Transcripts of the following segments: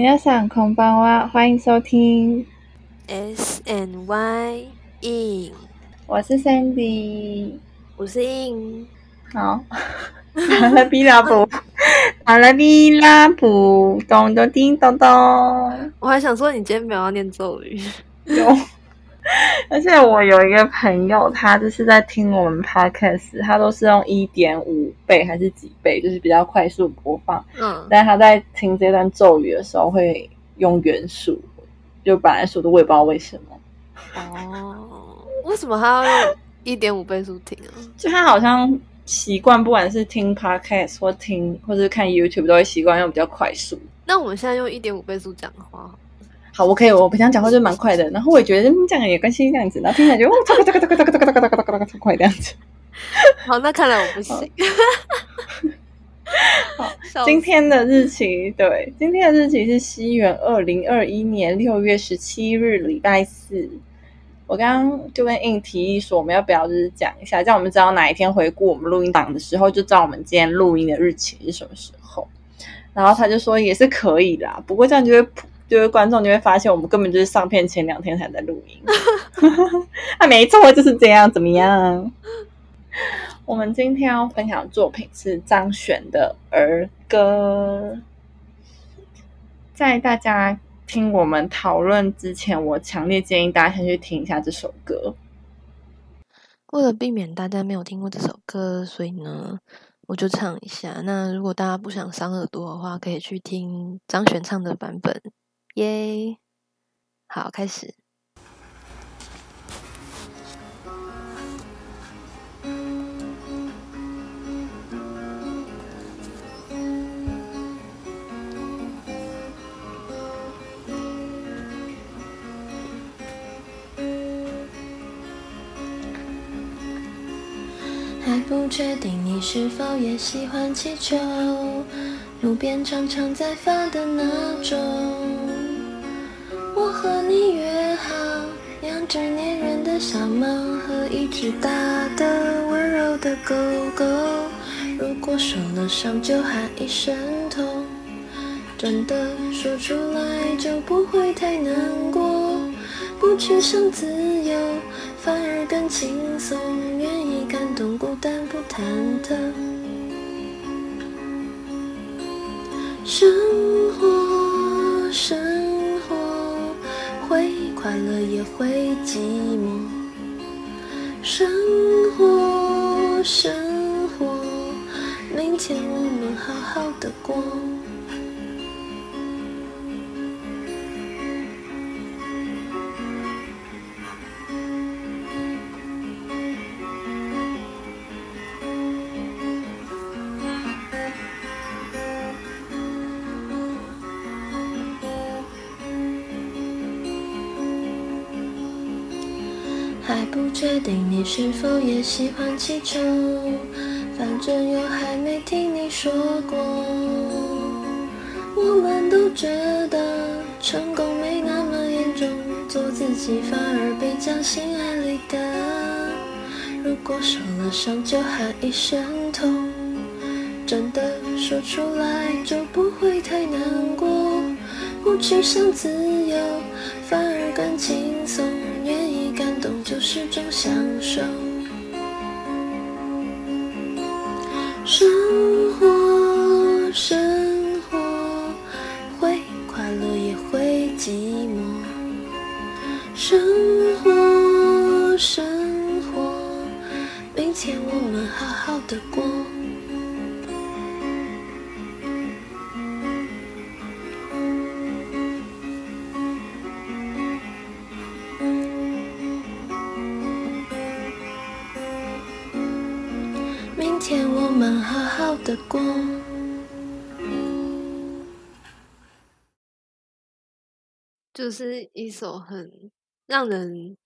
皆さんこんばんは，欢迎收听 S N Y in，我是 Sandy。我是 in。好，阿拉比拉布，阿拉比拉布，咚咚叮咚咚。我还想说，你今天没有要念咒语。有， 而且我有一个朋友，他就是在听我们 podcast，他都是用一点五倍还是几倍，就是比较快速播放。嗯，但是他在听这段咒语的时候会用原数，就本来速度我也不知道为什么。哦，为什么他要用一点五倍速听啊？就他好像习惯，不管是听 podcast 或听或者看 YouTube，都会习惯用比较快速。那我们现在用一点五倍速讲话，好，我可以，我平常讲话就蛮快的，然后我也觉得嗯这样也关系这样子，然后听起来就哦，这个这个这个这个这个这个这个这个超快这样子。好，那看来我不行。好 今天的日期，对，今天的日期是西元二零二一年六月十七日，礼拜四。我刚刚就跟应提议说，我们要不要就是讲一下，这样我们知道哪一天回顾我们录音档的时候，就知道我们今天录音的日期是什么时候。然后他就说也是可以啦，不过这样就会就是观众就会发现我们根本就是上片前两天才在录音。啊，没错，就是这样，怎么样？我们今天要分享的作品是张悬的儿歌。在大家听我们讨论之前，我强烈建议大家先去听一下这首歌。为了避免大家没有听过这首歌，所以呢，我就唱一下。那如果大家不想伤耳朵的话，可以去听张悬唱的版本。耶！好，开始。还不确定你是否也喜欢气球，路边常常在发的那种。约好，养只粘人的小猫和一只大的温柔的狗狗。如果受了伤就喊一声痛，真的说出来就不会太难过。不去想自由，反而更轻松，愿意感动，孤单不忐忑。生也会寂寞。生活，生活，明天我们好好的过。你是否也喜欢气球，反正又还没听你说过。我们都觉得成功没那么严重，做自己反而比较心安理得。如果受了伤就喊一声痛，真的说出来就不会太难过。不去想自由，反而更轻松，感动就是种享受。生活，生活，会快乐也会寂寞。生活，生活，明天我们好好的过。明天我们好好的过。就是一首很让人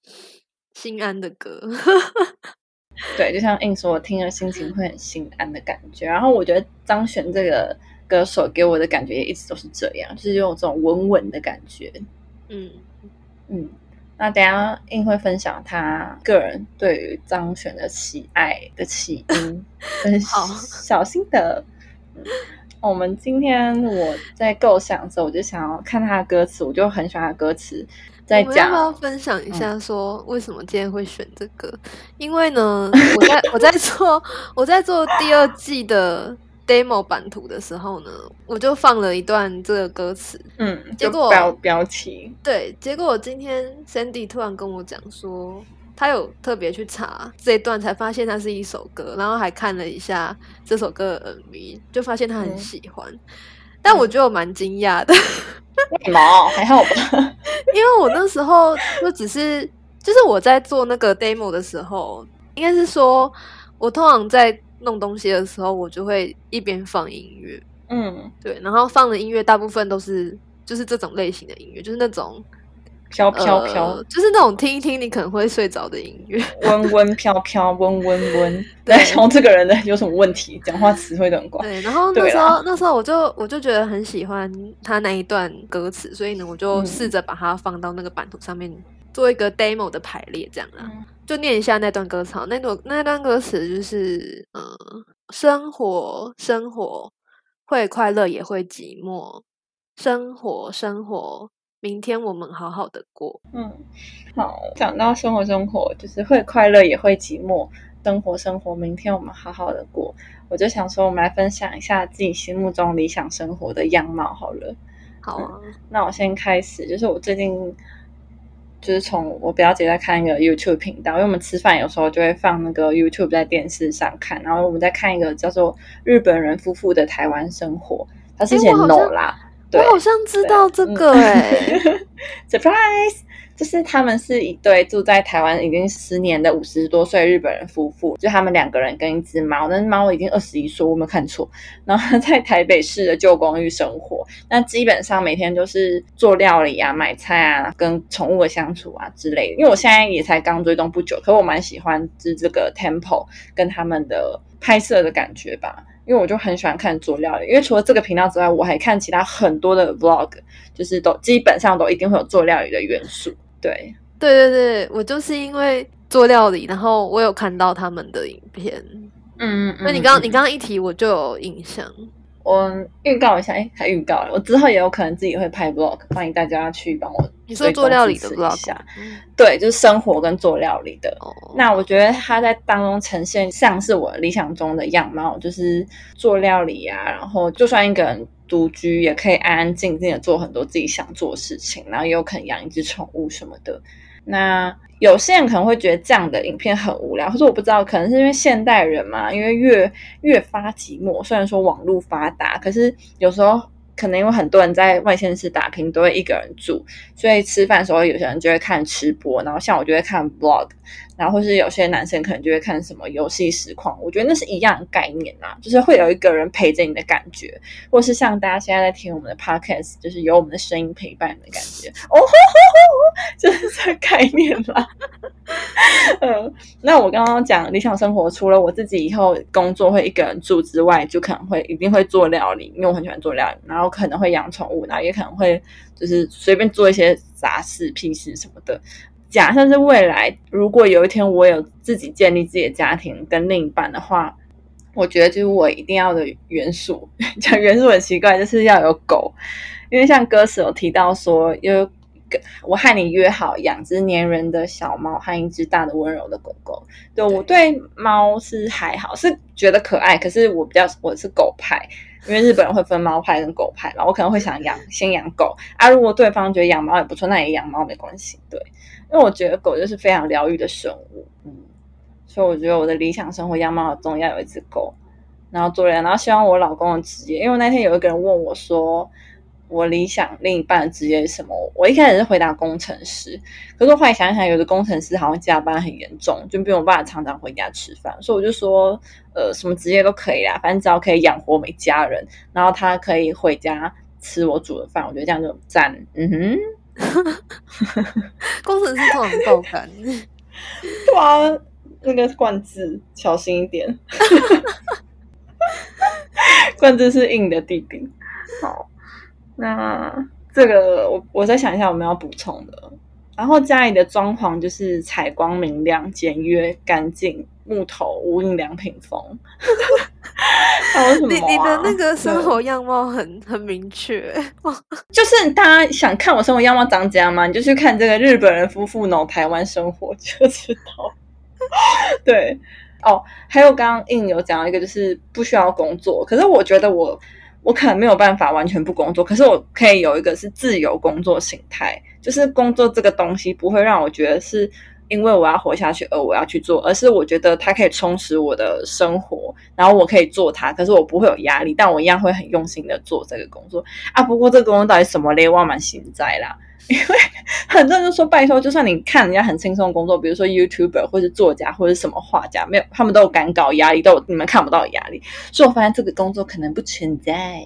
心安的歌。对，就像硬说，我听了心情会很心安的感觉。然后我觉得张悬这个歌手给我的感觉也一直都是这样，就是有这种稳稳的感觉。嗯，嗯，那等一下应会分享他个人对于张悬的喜爱的起因 跟好小心得。嗯我们今天我在构想的时候，我就想要看他的歌词，我就很喜欢他的歌词。在讲分享一下，说为什么今天会选这个？因为呢，我在我在做我在做第二季的 demo 版图的时候呢，我就放了一段这个歌词。嗯，结果就标标题，对，结果我今天 Sandy 突然跟我讲说，他有特别去查这一段，才发现它是一首歌，然后还看了一下这首歌的 MV，就发现他很嗯喜欢。但我觉得我蛮惊讶的，为什么？还好吧？因为我那时候就只是，就是我在做那个 demo 的时候，应该是说，我通常在弄东西的时候，我就会一边放音乐，嗯，对，然后放的音乐大部分都是就是这种类型的音乐，就是那种飘飘飘呃，，就是那种听一听你可能会睡着的音乐。温温飘飘，温温温。对然后这个人呢有什么问题？讲话词汇都很怪。对，然后那时候那时候我就我就觉得很喜欢他那一段歌词，所以呢，我就嗯试着把它放到那个版图上面做一个 demo 的排列，这样啦。嗯就念一下那段歌词，那段那段歌词就是，嗯、生活生活会快乐也会寂寞，生活生活，明天我们好好的过。嗯，好，讲到生活，生活就是会快乐也会寂寞，生活，生活，明天我们好好的过。我就想说，我们来分享一下自己心目中理想生活的样貌好了。好啊，那我先开始，就是我最近就是从我表姐在看一个 YouTube 频道，因为我们吃饭有时候就会放那个 YouTube 在电视上看，然后我们在看一个叫做日本人夫妇的台湾生活，他是写 No 啦，对我好像知道这个哎、，surprise，就是他们是一对住在台湾已经十年的五十多岁日本人夫妇，就他们两个人跟一只猫，那只猫已经二十一岁，我没有看错。然后在台北市的旧公寓生活，那基本上每天就是做料理啊、买菜啊、跟宠物的相处啊之类的。因为我现在也才刚追踪不久，可我蛮喜欢就是这个 Temple 跟他们的拍摄的感觉吧。因为我就很喜欢看做料理，因为除了这个频道之外，我还看其他很多的 vlog，就是都基本上都一定会有做料理的元素。对，对对对，我就是因为做料理，然后我有看到他们的影片，嗯那、你刚刚你刚刚一提，我就有印象。我预告一下，哎，还预告了，我之后也有可能自己会拍 vlog，欢迎大家去帮我你说做料理的 vlog，对，就是生活跟做料理的。哦，那我觉得他在当中呈现像是我理想中的样貌，就是做料理啊，然后就算一个人独居，也可以安安静静的做很多自己想做的事情，然后也有可能养一只宠物什么的。那有些人可能会觉得这样的影片很无聊，可是我不知道，可能是因为现代人嘛，因为越越发寂寞。虽然说网络发达，可是有时候可能因为很多人在外县市打拼，都会一个人住，所以吃饭的时候，有些人就会看吃播，然后像我就会看 vlog，然后或是有些男生可能就会看什么游戏实况。我觉得那是一样的概念啊，就是会有一个人陪着你的感觉，或是像大家现在在听我们的 podcast，就是有我们的声音陪伴的感觉。哦吼吼吼，就是这概念啦。嗯，那我刚刚讲理想生活，除了我自己以后工作会一个人住之外，就可能会一定会做料理，因为我很喜欢做料理，然后可能会养宠物，然后也可能会就是随便做一些杂事、屁事什么的。假设是未来，如果有一天我有自己建立自己的家庭跟另一半的话，我觉得就是我一定要的元素，讲元素很奇怪，就是要有狗，因为像歌词有提到说有。我和你约好养只粘人的小猫和一只大的温柔的狗狗。对我对猫是还好，是觉得可爱，可是我比较我是狗派，因为日本人会分猫派跟狗派嘛，我可能会想养先养狗啊。如果对方觉得养猫也不错，那也养猫没关系。对，因为我觉得狗就是非常疗愈的生物，嗯，所以我觉得我的理想生活样貌中要有一只狗，然后做人，然后希望我老公的职业，因为那天有一个人问我说。我理想另一半的职业是什么？我一开始是回答工程师，可是我后来想想，有的工程师好像加班很严重，就没有办法常常回家吃饭，所以我就说，呃，什么职业都可以啦，反正只要可以养活我们一家人，然后他可以回家吃我煮的饭，我觉得这样就赞。嗯哼，工程师通常爆肝，对啊，那个冠字小心一点，冠字是硬的弟弟。好。那这个我我再想一下，我们要补充的。然后家里的装潢就是采光明亮、简约、干净，木头、无印良品风。还有什么、啊？你你的那个生活样貌很很明确，就是大家想看我生活样貌长怎样吗？你就去看这个日本人夫妇脑台湾生活就知道。对，哦，还有刚刚印有讲到一个，就是不需要工作，可是我觉得我我可能没有办法完全不工作，可是我可以有一个是自由工作形态，就是工作这个东西不会让我觉得是。因为我要活下去而我要去做，而是我觉得它可以充实我的生活，然后我可以做它，可是我不会有压力，但我一样会很用心的做这个工作啊。不过这个工作到底什么嘞？我蛮心在啦，因为很多人都说拜托，就算你看人家很轻松的工作，比如说 YouTuber 或是作家或者什么画家，没有他们都有赶稿压力，都有你们看不到的压力，所以我发现这个工作可能不存在。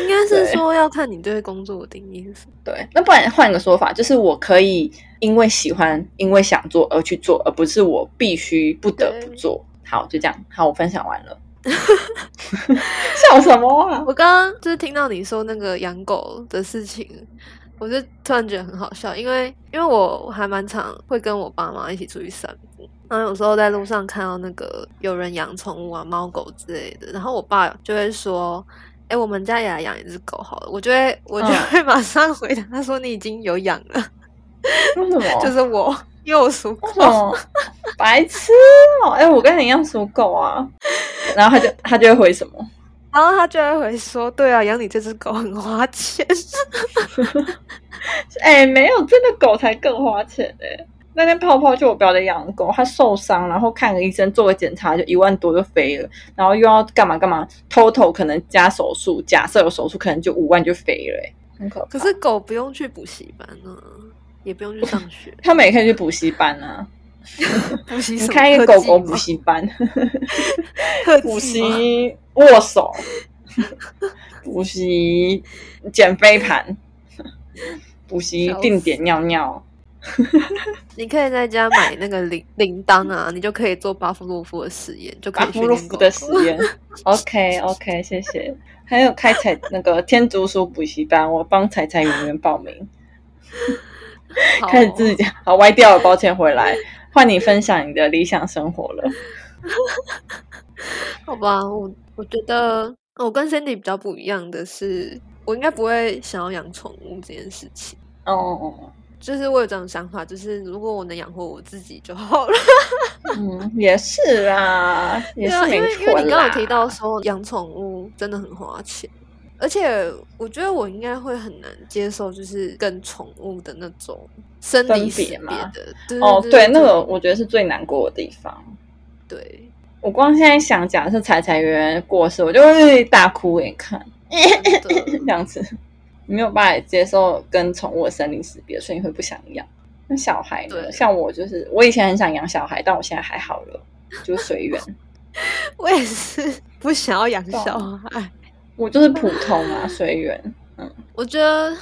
应该是对说要看你对工作的定义是什么。对，那不然换一个说法，就是我可以因为喜欢、因为想做而去做，而不是我必须不得不做。好，就这样。好，我分享完了。笑什么啊？我刚刚就是听到你说那个养狗的事情，我就突然觉得很好笑，因为因为我还蛮常会跟我爸妈一起出去散步，然后有时候在路上看到那个有人养宠物啊，猫狗之类的，然后我爸就会说。哎，我们家也来养一只狗好了，我就会我就嗯会马上回答他说你已经有养了，为什么？就是我，因为我属狗？白痴哦！哎、我跟你一样属狗啊。然后他就 他就会回什么？然后他就会回说：“对啊，养你这只狗很花钱。哎、没有，真的狗才更花钱哎、那天泡泡就我表弟养的狗，它受伤，然后看个医生做个检查，就一万多就飞了，然后又要干嘛干嘛，total 可能加手术，假设有手术，可能就五万就飞了、欸，很可怕。可是狗不用去补习班呢、也不用去上学，他们也可以去补习班啊，你补习什么开一个狗狗补习班，特补习握手，补习减肥盘，补习定点尿尿。你可以在家买那个铃铃铛啊，你就可以做巴夫洛夫的实验，就可巴夫洛夫的实验。OK OK，谢谢。还有开彩那个天竺鼠补习班，我帮彩彩圆圆报名。好开始自己讲，好歪掉了，抱歉，回来换你分享你的理想生活了。好吧，我我觉得我跟 Cindy 比较不一样的是，我应该不会想要养宠物这件事情。哦哦，就是我有这种想法，就是如果我能养活我自己就好了。嗯，也是啊，也是没因为因为你刚刚有提到说养宠物真的很花钱，而且我觉得我应该会很难接受，就是跟宠物的那种生分离死别的。对哦，对对，那个我觉得是最难过的地方。对，我光现在想，假设彩彩圆圆过世，我就会大哭给你看，这样子，你没有办法接受跟宠物的生离死别，所以你会不想养。那小孩呢？对像我就是，我以前很想养小孩，但我现在还好了，就随缘。我也是不想要养小孩。我就是普通啊，随缘。嗯我觉得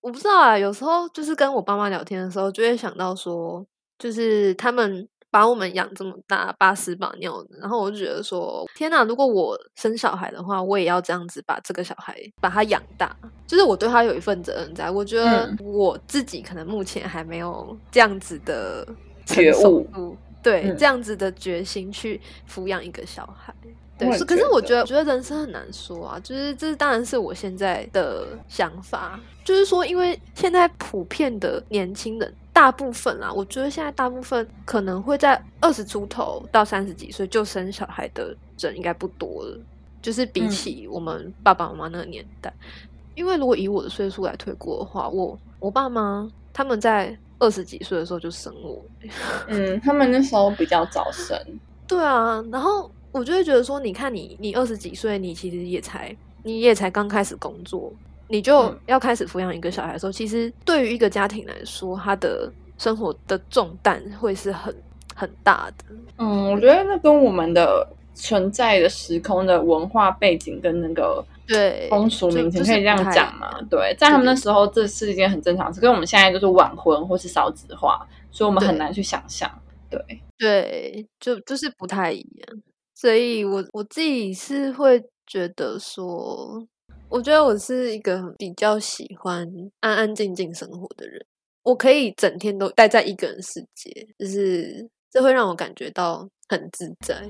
我不知道啊，有时候就是跟我爸妈聊天的时候，就会想到说，就是他们把我们养这么大，把屎把尿的，然后我就觉得说，天哪！如果我生小孩的话，我也要这样子把这个小孩把他养大，就是我对他有一份责任在。我觉得嗯我自己可能目前还没有这样子的觉成熟悟度，对、嗯这样子的决心去抚养一个小孩。对，是可是我觉得，我觉得人生很难说啊，就是这当然是我现在的想法，就是说，因为现在普遍的年轻人，大部分啊，我觉得现在大部分可能会在二十出头到三十几岁就生小孩的人应该不多了，就是比嗯起我们爸爸妈妈那个年代，因为如果以我的岁数来推估的话，我我爸妈他们在二十几岁的时候就生我，嗯，他们那时候比较早生，对啊，然后我就会觉得说，你看你你二十几岁，你其实也才你也才刚开始工作，你就嗯要开始抚养一个小孩的时候，其实对于一个家庭来说，他的生活的重担会是很很大的。嗯，我觉得那跟我们的存在的时空的文化背景跟那个对，风俗就民情可以这样讲嘛？对，在他们那时候这是一件很正常的事，跟我们现在就是晚婚或是少子化，所以我们很难去想象。对，对，就就是不太一样。所以我我自己是会觉得说，我觉得我是一个比较喜欢安安静静生活的人。我可以整天都待在一个人世界，就是这会让我感觉到很自在。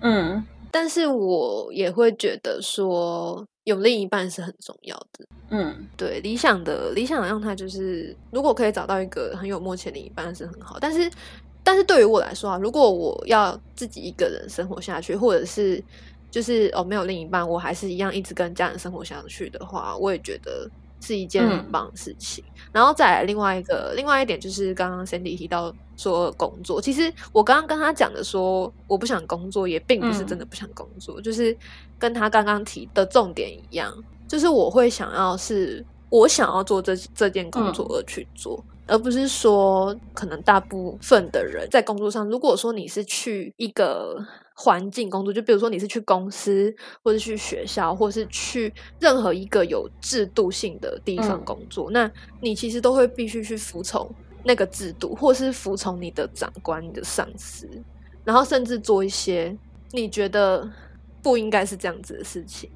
嗯，但是我也会觉得说，有另一半是很重要的。嗯对，理想的理想让他就是，如果可以找到一个很有默契的另一半是很好。但是，但是对于我来说啊，如果我要自己一个人生活下去，或者是就是哦没有另一半，我还是一样一直跟家人生活下去的话，我也觉得是一件很嗯棒的事情。然后再来另外一个另外一点就是刚刚 Sandy 提到说工作，其实我刚刚跟他讲的说我不想工作，也并不是真的不想工作，就是跟他刚刚提的重点一样，就是我会想要是我想要做这这件工作而去做。而不是说，可能大部分的人在工作上，如果说你是去一个环境工作，就比如说你是去公司，或者去学校，或是去任何一个有制度性的地方嗯工作，那你其实都会必须去服从那个制度，或是服从你的长官、你的上司，然后甚至做一些你觉得不应该是这样子的事情，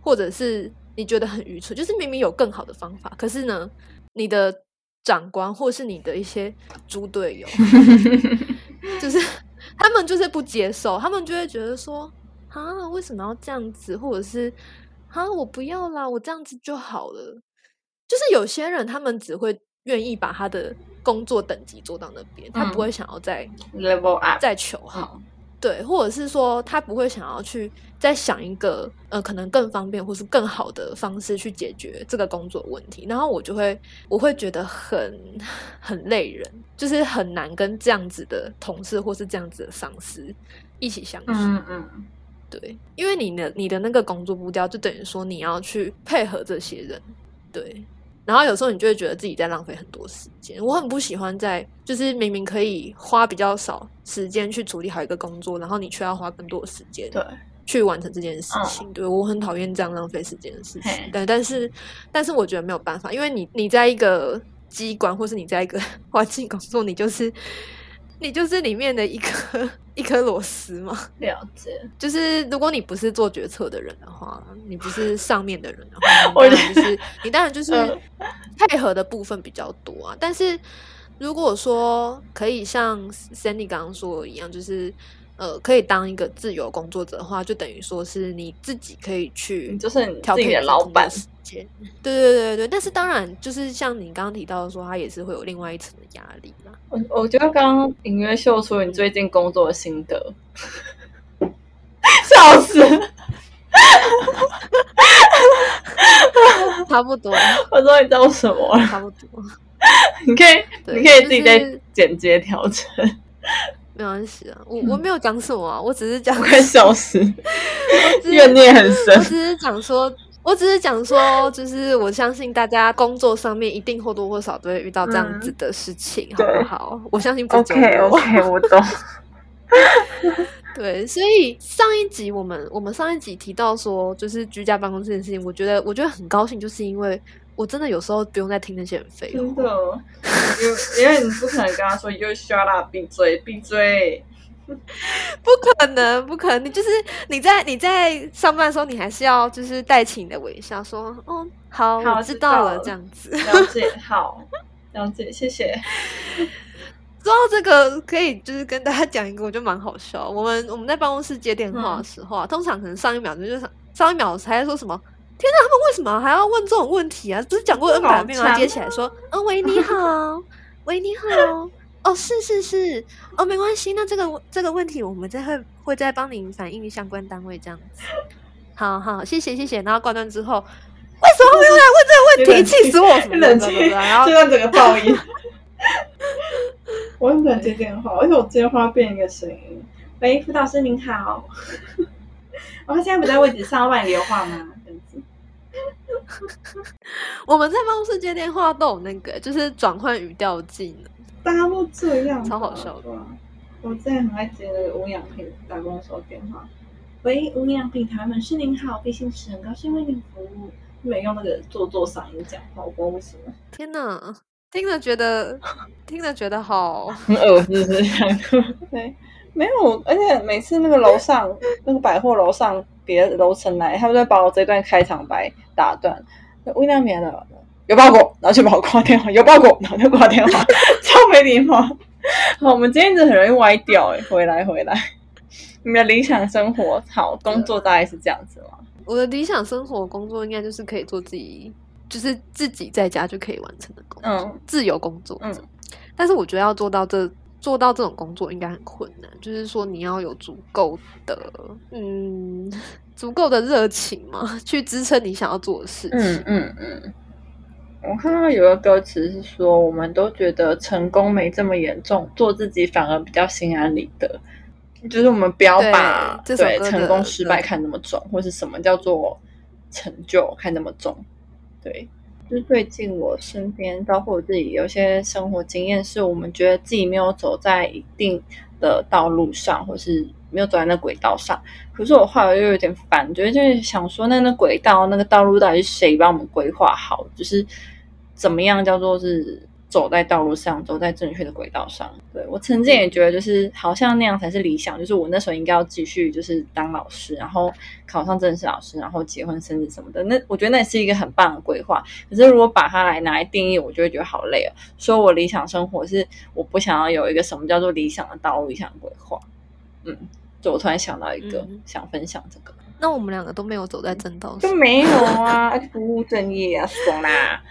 或者是你觉得很愚蠢，就是明明有更好的方法，可是呢，你的长官或是你的一些猪队友，就是他们就是不接受，他们就会觉得说啊，为什么要这样子，或者是啊，我不要啦，我这样子就好了。就是有些人他们只会愿意把他的工作等级做到那边，他不会想要再、，level up，再求好。嗯对，或者是说他不会想要去再想一个呃可能更方便或是更好的方式去解决这个工作问题，然后我就会我会觉得很 很累人，就是很难跟这样子的同事或是这样子的上司一起相处。嗯嗯，对，因为你的你的那个工作步调就等于说你要去配合这些人，对。然后有时候你就会觉得自己在浪费很多时间。我很不喜欢在就是明明可以花比较少时间去处理好一个工作，然后你却要花更多的时间对，去完成这件事情。对我很讨厌这样浪费时间的事情嘿。对，但是但是我觉得没有办法，因为你你在一个机关或是你在一个 环境工作，你就是你就是里面的一颗一颗螺丝嘛。了解。就是如果你不是做决策的人的话，你不是上面的人的话，我你当然就是你当然就是嗯配合的部分比较多啊。但是如果说可以像 Sandy 刚刚说的一样，就是呃可以当一个自由工作者的话，就等于说是你自己可以去就是你自己的老板。对对对对对，但是当然就是像你刚刚提到的说，他也是会有另外一层的压力嘛。我我觉得刚刚隐约秀出你最近工作的心得，笑死！差不多，我终于知道什么了。差不多。你可以，你可以自己再就是简洁调整。没关系啊，我我没有讲什么啊，我只是讲我快笑死，我只是怨念很深我。只是讲说，我只是讲说，就是我相信大家工作上面一定或多或少都会遇到这样子的事情，好不好？我相信不 OK 我 OK，我懂。对，所以上一集我们我们上一集提到说，就是居家办公这件事情，我觉得我觉得很高兴，就是因为我真的有时候不用再听那些人废话。真的，因为因为你不可能跟他说 “you shut up”，闭嘴，闭嘴。不可能，不可能！你就是你在你在上班的时候，你还是要就是带起你的微笑，说“哦，好，好我知道了”这样子。了解，好，了解，谢谢。说到这个，可以就是跟大家讲一个，我觉得蛮好笑。我们我们在办公室接电话的时候啊，通常可能上一秒钟就是上一秒才在说什么。天哪，他们为什么还要问这种问题啊？只是讲过 N 百遍吗？好强接起来说：“嗯，喂，你好，喂，你好。哦，是是是，哦，没关系。那这个这个问题，我们再会会再帮您反映相关单位这样子。好好，谢谢谢谢。然后挂断之后，为什么没有来问这个问题？气死我！冷静，对对对然后就让整个爆音。我很想接电话，而且我接话变一个声音。喂，辅导师您好。哦，他现在不在位置上，帮你留话吗？我们在办公室接电话都有那个，就是转换语调技能。大家都这样，超好笑的我之前很爱接那个无氧品打工的时候电话。喂，无氧品台门市您好，毕姓是很高兴为您服务。没用那个做作嗓音讲话，我不知道为什么。天哪，听了觉得听了觉得好，很恶心是这样？对，没有，而且每次那个楼上 那个百货楼上别的楼层来，他们都会把我这段开场白打断。微量棉了，有包裹，然后就把我挂电话，有包裹，然后就挂电话，超没礼貌。好，我们今天真的很容易歪掉哎，回来回来。你的理想生活好工作大概是这样子吗？我的理想生活工作应该就是可以做自己，就是自己在家就可以完成的工作，嗯自由工作。嗯但是我觉得要做到这做到这种工作应该很困难，就是说你要有足够的嗯 足够的热情嘛，去支撑你想要做的事情。嗯嗯嗯。我看到有个歌词是说，我们都觉得成功没这么严重，做自己反而比较心安理得。就是我们不要把对成功失败看那么重，或是什么叫做成就看那么重。对，就是最近我身边，包括我自己，有些生活经验，是我们觉得自己没有走在一定的道路上，或是没有走在那轨道上。可是我后来又有点烦，觉得就是想说，那那轨道、那个道路到底是谁帮我们规划好？就是怎么样叫做是走在道路上，走在正确的轨道上？对我曾经也觉得，就是好像那样才是理想。就是我那时候应该要继续就是当老师，然后考上正式老师，然后结婚生子什么的。那我觉得那是一个很棒的规划。可是如果把它来拿来定义，我就会觉得好累哦。说我理想生活是我不想要有一个什么叫做理想的道路、理想规划。嗯，就我突然想到一个、嗯想分享这个。那我们两个都没有走在正道上就。没有啊，不务正业啊，爽啦！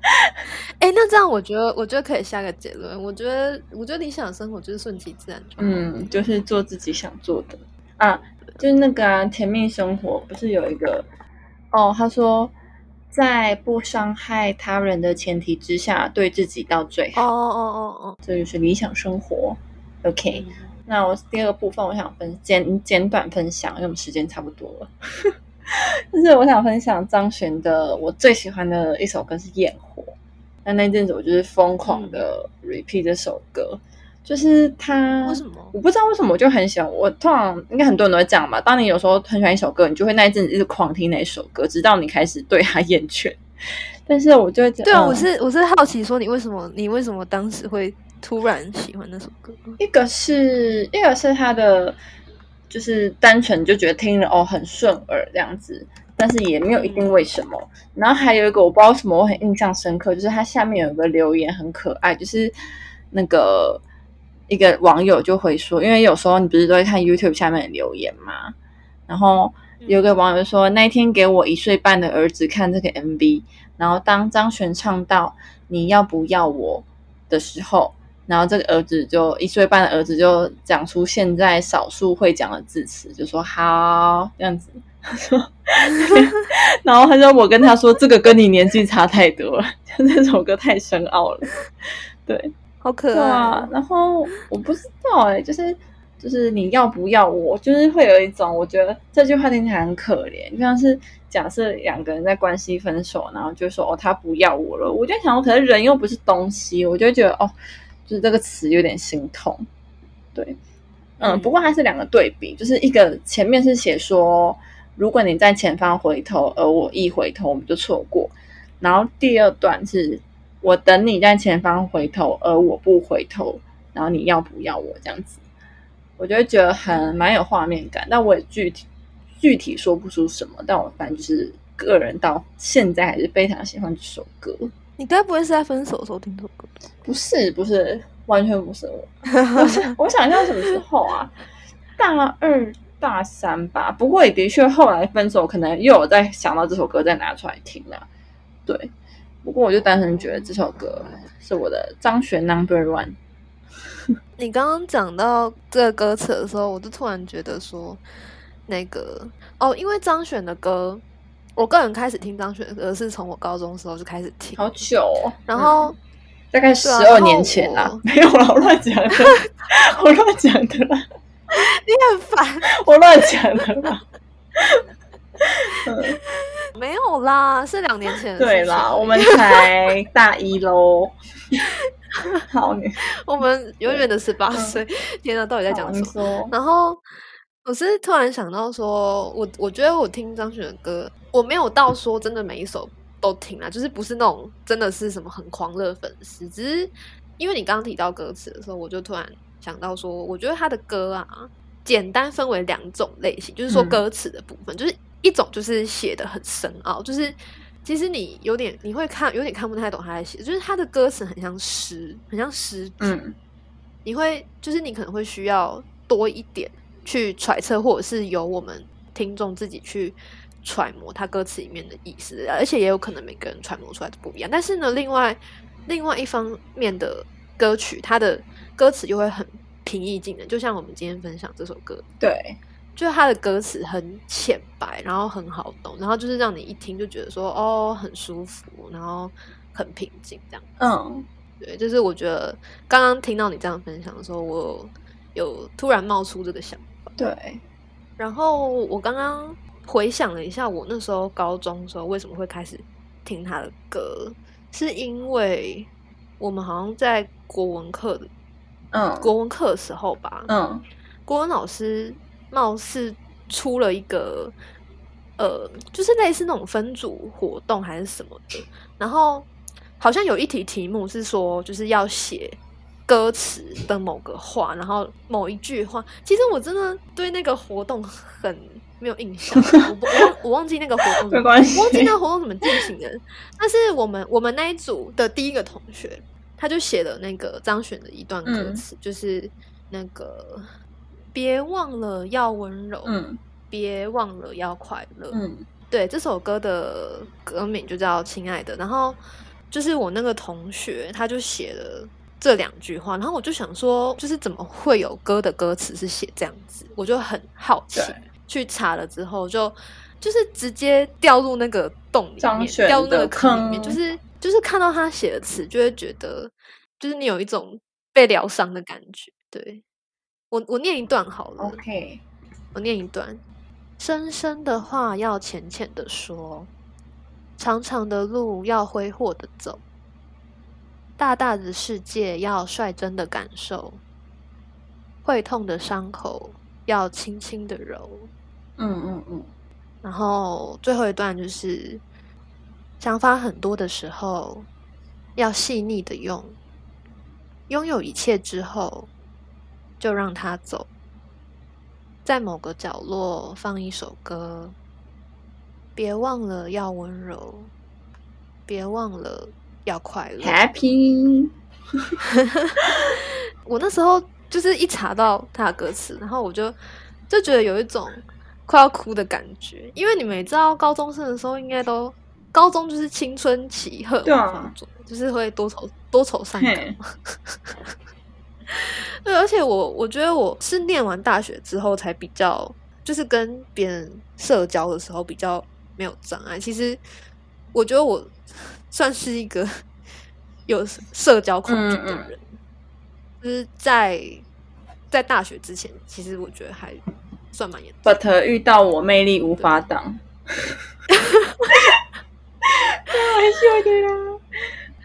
哎、那这样我觉得，我觉得可以下个结论。我觉得，我觉得理想生活就是顺其自然。嗯，就是做自己想做的啊，就是那个啊，甜蜜生活不是有一个哦？他说，在不伤害他人的前提之下，对自己到最哦好，哦哦哦这就是理想生活。哦 OK，、那我第二个部分，我想分简简短分享，因为我们时间差不多了。就是我想分享张悬的我最喜欢的一首歌是《焰火》，那那阵子我就是疯狂的 repeat 这首歌，就是他为什么？我不知道为什么我就很喜欢。我通常应该很多人都会这样吧。当你有时候很喜欢一首歌，你就会那一阵子一直狂听那首歌，直到你开始对他厌倦。但是我就会对啊，嗯我是我是好奇说你为什么你为什么当时会突然喜欢那首歌？一个是一个是他的，就是单纯就觉得听了哦很顺耳这样子，但是也没有一定为什么。然后还有一个我不知道什么我很印象深刻，就是它下面有一个留言很可爱，就是那个一个网友就会说，因为有时候你不是都会看 YouTube 下面的留言嘛，然后有个网友说，那一天给我一岁半的儿子看这个 MV，然后当张悬唱到“你要不要我”的时候，然后这个儿子就一岁半的儿子就讲出现在少数会讲的字词，就说“好”这样子。然后他说我跟他说这个跟你年纪差太多了，就 这首歌太深奥了。对，好可对爱啊，然后我不知道哎、就是就是你要不要我，就是会有一种我觉得这句话听起来很可怜，就像是假设两个人在关系分手，然后就说哦他不要我了，我就想说，可是人又不是东西，我就会觉得哦，就是这个词有点心痛。对，嗯，嗯不过它是两个对比，就是一个前面是写说，如果你在前方回头，而我一回头，我们就错过。然后第二段是我等你在前方回头，而我不回头，然后你要不要我这样子？我就会觉得很蛮有画面感，但我也具体具体说不出什么，但我反正就是个人到现在还是非常喜欢这首歌。你该不会是在分手的时候听这首歌？不是不是，完全不是我。我想我想一下什么时候啊？大二大三吧。不过也的确后来分手，可能又有在想到这首歌再拿出来听了。对，不过我就单纯觉得这首歌是我的张悬 Number One。你刚刚讲到这个歌词的时候，我就突然觉得说，那个哦，因为张悬的歌，我个人开始听张悬的歌是从我高中的时候就开始听，好久哦，然后、大概十二年前啦我，没有啦，我乱讲的，我乱讲的啦，你很烦，我乱讲的啦。嗯，没有啦，是两年前对啦，我们才大一喽。好，你我们永远的十八嗯岁，天呐，到底在讲什么？然后我是突然想到说，我我觉得我听张悬的歌，我没有到说真的每一首都听啦，就是不是那种真的是什么很狂热粉丝，只是因为你刚刚提到歌词的时候，我就突然想到说，我觉得他的歌啊，简单分为两种类型，就是说嗯。歌词的部分，就是一种就是写的很深奥，就是。其实你有点，你会看有点看不太懂他在写，就是他的歌词很像诗，很像诗句，嗯你会就是你可能会需要多一点去揣测，或者是由我们听众自己去揣摩他歌词里面的意思，而且也有可能每个人揣摩出来的不一样。但是呢，另外另外一方面的歌曲，它的歌词就会很平易近人，就像我们今天分享这首歌，对，就是它的歌词很浅白，然后很好懂，然后就是让你一听就觉得说哦很舒服，然后很平静这样。嗯，对，就是我觉得刚刚听到你这样分享的时候，我有突然冒出这个想法。对，然后我刚刚回想了一下，我那时候高中的时候为什么会开始听他的歌，是因为我们好像在国文课的嗯，国文课的时候吧，嗯，国文老师貌似出了一个呃，就是类似那种分组活动还是什么的，然后好像有一题题目是说，就是要写歌词的某个话，然后某一句话。其实我真的对那个活动很没有印象，我不我忘我忘记那个活动没关系我忘记那个活动怎么进行的。但是我们我们那一组的第一个同学，他就写了那个张悬的一段歌嗯词，就是那个别忘了要温柔，嗯别忘了要快乐。嗯对，这首歌的歌名就叫《亲爱的》，然后就是我那个同学，他就写了这两句话，然后我就想说，就是怎么会有歌的歌词是写这样子？我就很好奇，去查了之后就就是直接掉入那个洞里面，掉入那个坑里面，就是就是看到他写的词，就会觉得就是你有一种被疗伤的感觉。对我，我念一段好了。，OK，我念一段：深深的话要浅浅的说，长长的路要挥霍的走，大大的世界要率真的感受，会痛的伤口要轻轻的揉。嗯嗯嗯，然后最后一段就是，想法很多的时候要细腻的用，拥有一切之后就让它走，在某个角落放一首歌，别忘了要温柔，别忘了要快乐。Happy，我那时候就是一查到他的歌词，然后我就就觉得有一种快要哭的感觉，因为你们也知道，高中生的时候应该都高中就是青春期荷尔对啊蒙发作，就是会多愁多愁善感。对，而且我我觉得我是念完大学之后才比较，就是跟别人社交的时候比较没有障碍。其实我觉得我算是一个 有社交恐惧的嗯嗯人，就是在在大学之前，其实我觉得还算蛮严重。but 遇到我魅力无法挡。开玩笑的啦。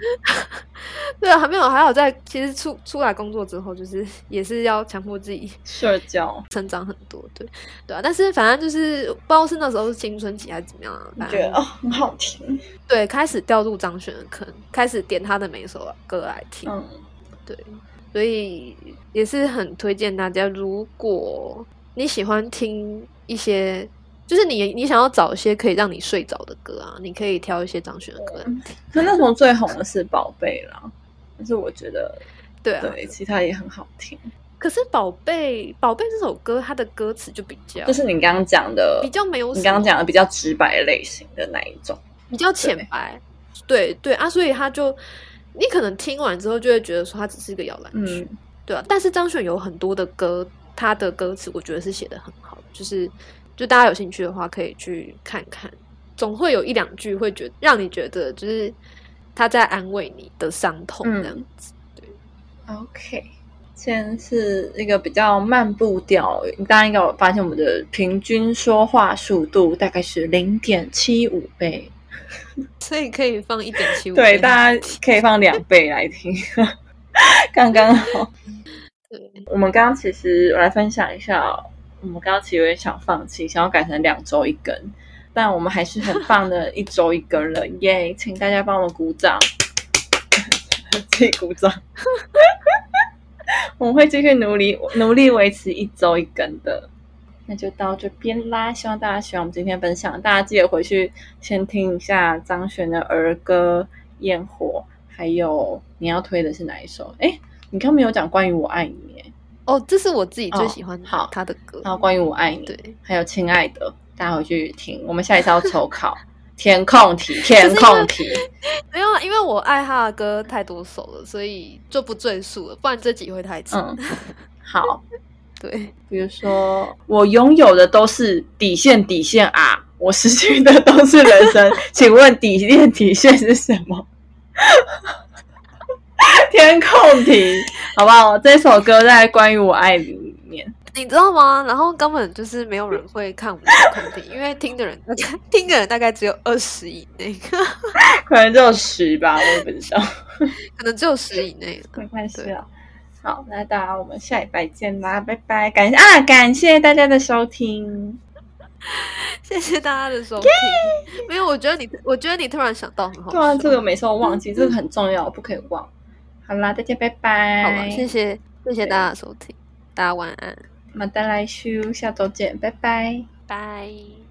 对啊，还没有，还好在其实出出来工作之后，就是 也是要强迫自己 社交，成长很多，对对啊。但是反正就是不知道是那时候是青春期还是怎么样啊，反正觉得哦很好听。对，开始掉入张悬的坑，开始点他的每一首歌来听，嗯，对，所以也是很推荐大家，如果你喜欢听一些，就是你你想要找一些可以让你睡着的歌啊，你可以挑一些张悬的歌来听。可那时候最红的是《宝贝》啦，但是我觉得对啊，对其他也很好听。可是宝贝宝贝这首歌，它的歌词就比较就是你刚刚讲的，比较没有，你刚刚讲的比较直白类型的那一种。比较浅白，对对啊，所以他就你可能听完之后就会觉得说它只是一个摇篮曲，嗯，对啊。但是张悬有很多的歌，他的歌词我觉得是写的很好，就是就大家有兴趣的话可以去看看，总会有一两句会觉得让你觉得就是他在安慰你的伤痛嗯。这样子。OK，先是一个比较慢步调，大家应该有发现我们的平均说话速度大概是零点七五倍，所以可以放一点七五，对，大家可以放两倍来听，刚刚好。我们刚刚其实我来分享一下，我们刚刚其实有点想放弃，想要改成两周一更，但我们还是很棒的一周一更了，耶！请大家帮我们鼓掌，自己鼓掌。我们会继续努力努力维持一周一更的。那就到这边啦，希望大家喜欢我们今天分享。大家记得回去先听一下张悬的儿歌《焰火》，还有你要推的是哪一首？哎，你刚没有讲关于我爱你，哦，这是我自己最哦喜欢好他的歌。然后关于我爱你，对，还有亲爱的，大家回去听。我们下一次要抽考 填空题，填空题。没有，啊，因为我爱他的歌太多首了，所以就不赘述了，不然这集会太长。嗯，好，对，比如说我拥有的都是底线，底线啊，我失去的都是人生。请问底线底线是什么？填空题，好不好？这首歌在关于我爱你里面。你知道吗？然后根本就是没有人会看我们的空题，因为听的人大概 听的人大概只有二十以内，可能只有十吧，我也不知道，可能只有十以内了。没关系啊。好，那大家我们下礼拜见啦，拜拜！感谢啊，感谢大家的收听。谢谢大家的收听。没有，我觉得你，我觉得你突然想到很好对啊，笑这个每次都忘记，这个很重要，不可以忘。好啦，大家拜拜。好了，谢谢谢谢大家收听，大家晚安，马达来修，下周见，拜拜。拜。